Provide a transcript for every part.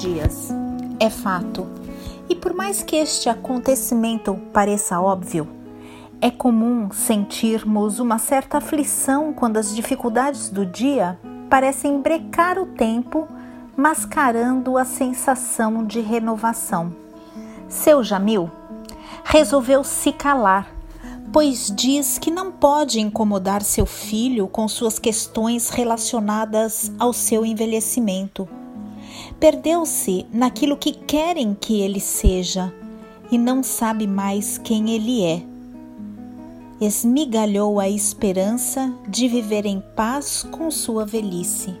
dias. É fato. E por mais que este acontecimento pareça óbvio, é comum sentirmos uma certa aflição quando as dificuldades do dia parecem brecar o tempo, mascarando a sensação de renovação. Seu Jamil resolveu se calar, pois diz que não pode incomodar seu filho com suas questões relacionadas ao seu envelhecimento. Perdeu-se naquilo que querem que ele seja e não sabe mais quem ele é esmigalhou a esperança de viver em paz com sua velhice.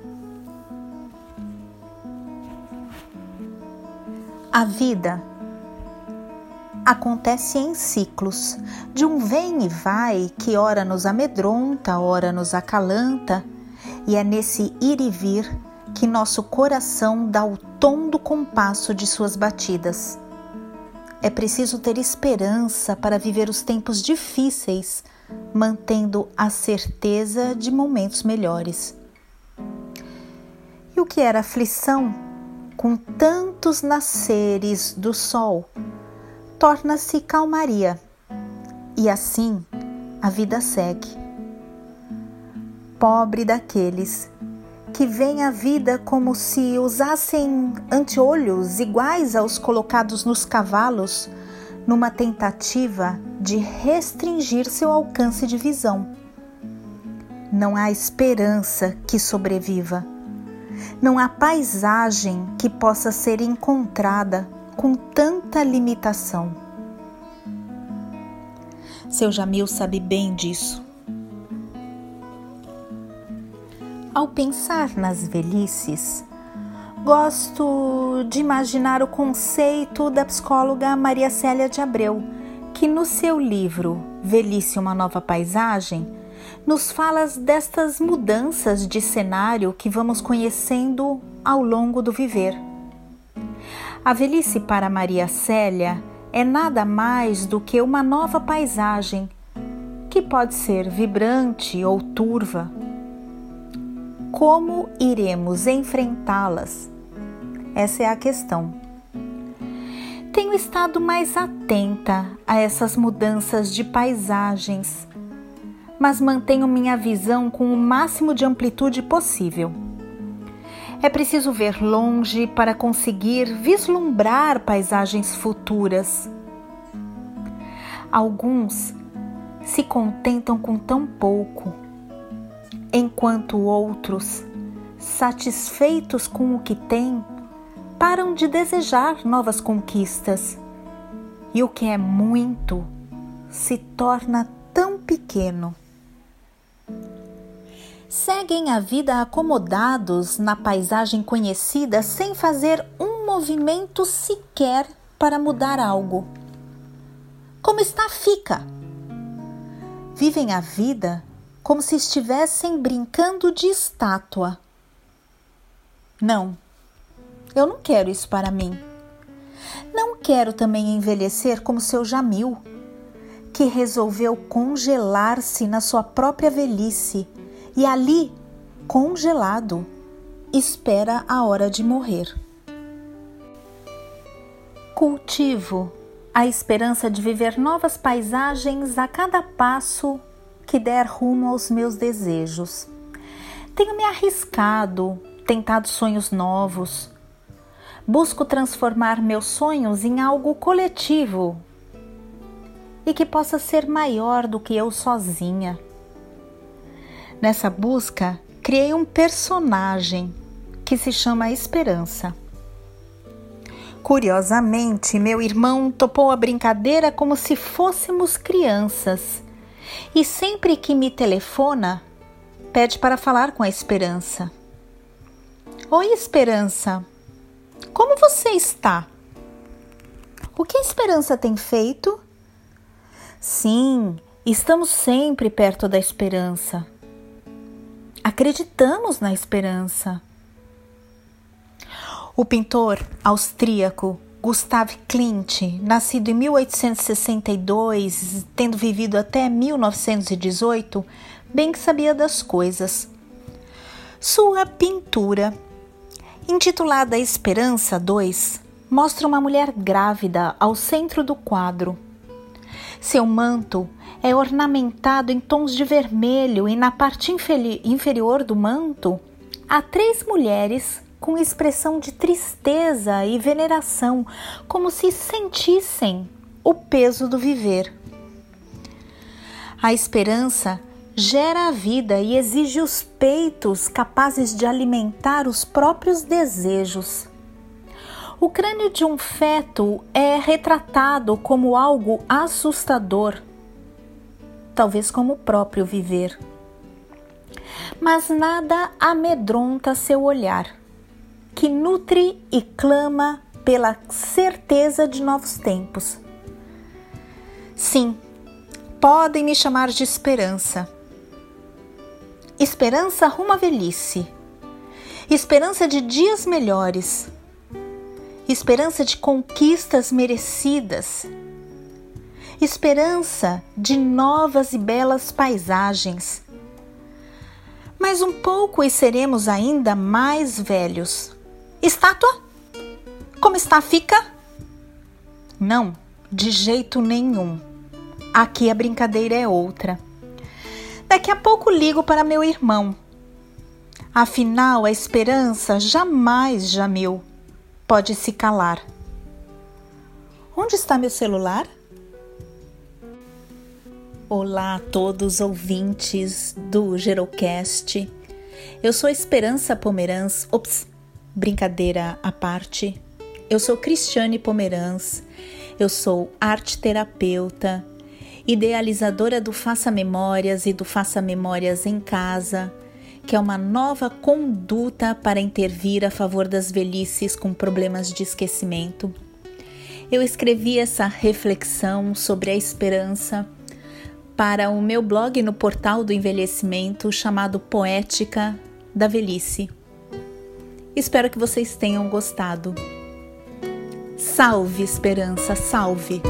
A vida acontece em ciclos, de um vem e vai que ora nos amedronta, ora nos acalanta, e é nesse ir e vir que nosso coração dá o tom do compasso de suas batidas. É preciso ter esperança para viver os tempos difíceis, mantendo a certeza de momentos melhores. E o que era aflição, com tantos nasceres do sol, torna-se calmaria, e assim a vida segue. Pobre daqueles que veem a vida como se usassem anteolhos iguais aos colocados nos cavalos, numa tentativa de restringir seu alcance de visão. Não há esperança que sobreviva. Não há paisagem que possa ser encontrada com tanta limitação. Seu Jamil sabe bem disso. Ao pensar nas velhices, gosto de imaginar o conceito da psicóloga Maria Célia de Abreu, que no seu livro Velhice uma Nova Paisagem nos fala destas mudanças de cenário que vamos conhecendo ao longo do viver. A velhice para Maria Célia é nada mais do que uma nova paisagem que pode ser vibrante ou turva como iremos enfrentá-las? Essa é a questão. Tenho estado mais atenta a essas mudanças de paisagens, mas mantenho minha visão com o máximo de amplitude possível. É preciso ver longe para conseguir vislumbrar paisagens futuras. Alguns se contentam com tão pouco enquanto outros, satisfeitos com o que têm, param de desejar novas conquistas. E o que é muito se torna tão pequeno. Seguem a vida acomodados na paisagem conhecida sem fazer um movimento sequer para mudar algo. Como está, fica. Vivem a vida como se estivessem brincando de estátua. Não, eu não quero isso para mim. Não quero também envelhecer como seu Jamil, que resolveu congelar-se na sua própria velhice e ali, congelado, espera a hora de morrer. Cultivo a esperança de viver novas paisagens a cada passo que der rumo aos meus desejos. Tenho me arriscado, tentado sonhos novos. Busco transformar meus sonhos em algo coletivo e que possa ser maior do que eu sozinha. Nessa busca, criei um personagem que se chama Esperança. Curiosamente, meu irmão topou a brincadeira como se fôssemos crianças e sempre que me telefona, pede para falar com a Esperança. Oi, Esperança, como você está? O que a Esperança tem feito? Sim, estamos sempre perto da esperança. Acreditamos na esperança. O pintor austríaco Gustav Klimt, nascido em 1862, tendo vivido até 1918, bem sabia das coisas. Sua pintura Intitulada Esperança 2, mostra uma mulher grávida ao centro do quadro. Seu manto é ornamentado em tons de vermelho e na parte inferior do manto há três mulheres com expressão de tristeza e veneração, como se sentissem o peso do viver. A esperança gera a vida e exige os peitos capazes de alimentar os próprios desejos. O crânio de um feto é retratado como algo assustador, talvez como o próprio viver. Mas nada amedronta seu olhar, que nutre e clama pela certeza de novos tempos. Sim, podem me chamar de esperança. Esperança rumo à velhice. Esperança de dias melhores esperança de conquistas merecidas, esperança de novas e belas paisagens. Mais um pouco e seremos ainda mais velhos. Estátua? Como está, fica? Não, de jeito nenhum. Aqui a brincadeira é outra. Daqui a pouco ligo para meu irmão. Afinal, a esperança jamais jameu pode se calar. Onde está meu celular? Olá a todos ouvintes do Gerocast. Eu sou Esperança Pomerans. Ops, brincadeira à parte. Eu sou Cristiane Pomerans. Eu sou arte terapeuta, idealizadora do Faça Memórias e do Faça Memórias em Casa que é uma nova conduta para intervir a favor das velhices com problemas de esquecimento. Eu escrevi essa reflexão sobre a esperança para o meu blog no portal do envelhecimento chamado Poética da Velhice. Espero que vocês tenham gostado. Salve, esperança, salve!